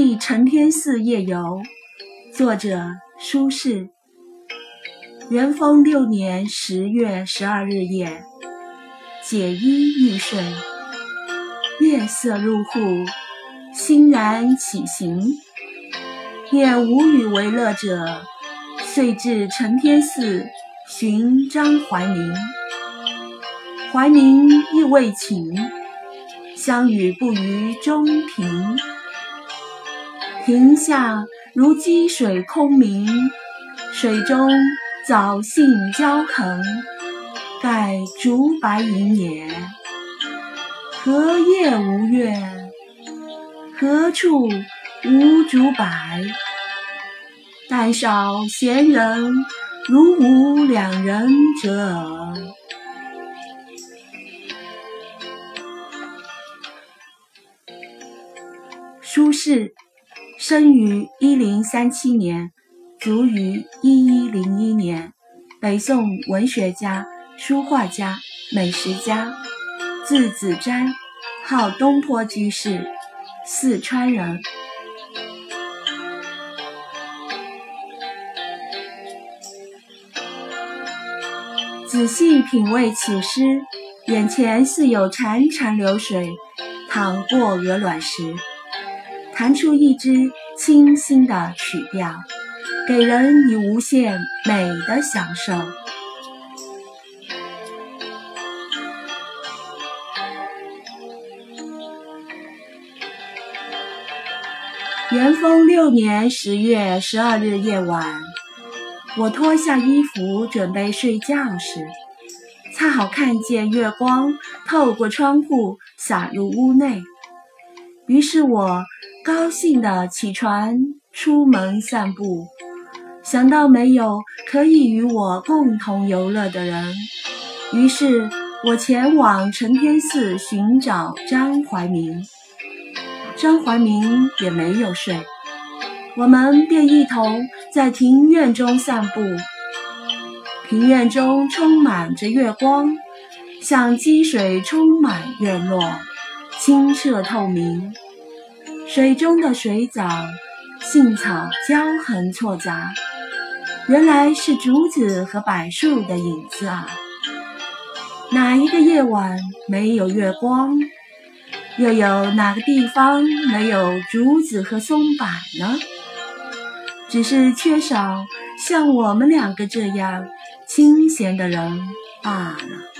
记承天寺夜游，作者苏轼。元丰六年十月十二日夜，解衣欲睡，月色入户，欣然起行。念无与为乐者，遂至承天寺寻张怀民。怀民亦未寝，相与步于中庭。庭下如积水空明，水中。藻荇交横，盖竹柏影也。何夜无月？何处无竹柏？但少闲人，如吾两人者耳。苏轼生于一零三七年。卒于一一零一年，北宋文学家、书画家、美食家，字子瞻，号东坡居士，四川人。仔细品味此诗，眼前似有潺潺流水淌过鹅卵石，弹出一支清新的曲调。给人以无限美的享受。元丰六年十月十二日夜晚，我脱下衣服准备睡觉时，恰好看见月光透过窗户洒入屋内，于是我高兴地起床出门散步。想到没有可以与我共同游乐的人，于是我前往承天寺寻找张怀民。张怀民也没有睡，我们便一同在庭院中散步。庭院中充满着月光，像积水充满院落，清澈透明。水中的水藻、杏草交横错杂。原来是竹子和柏树的影子啊！哪一个夜晚没有月光？又有哪个地方没有竹子和松柏呢？只是缺少像我们两个这样清闲的人罢了。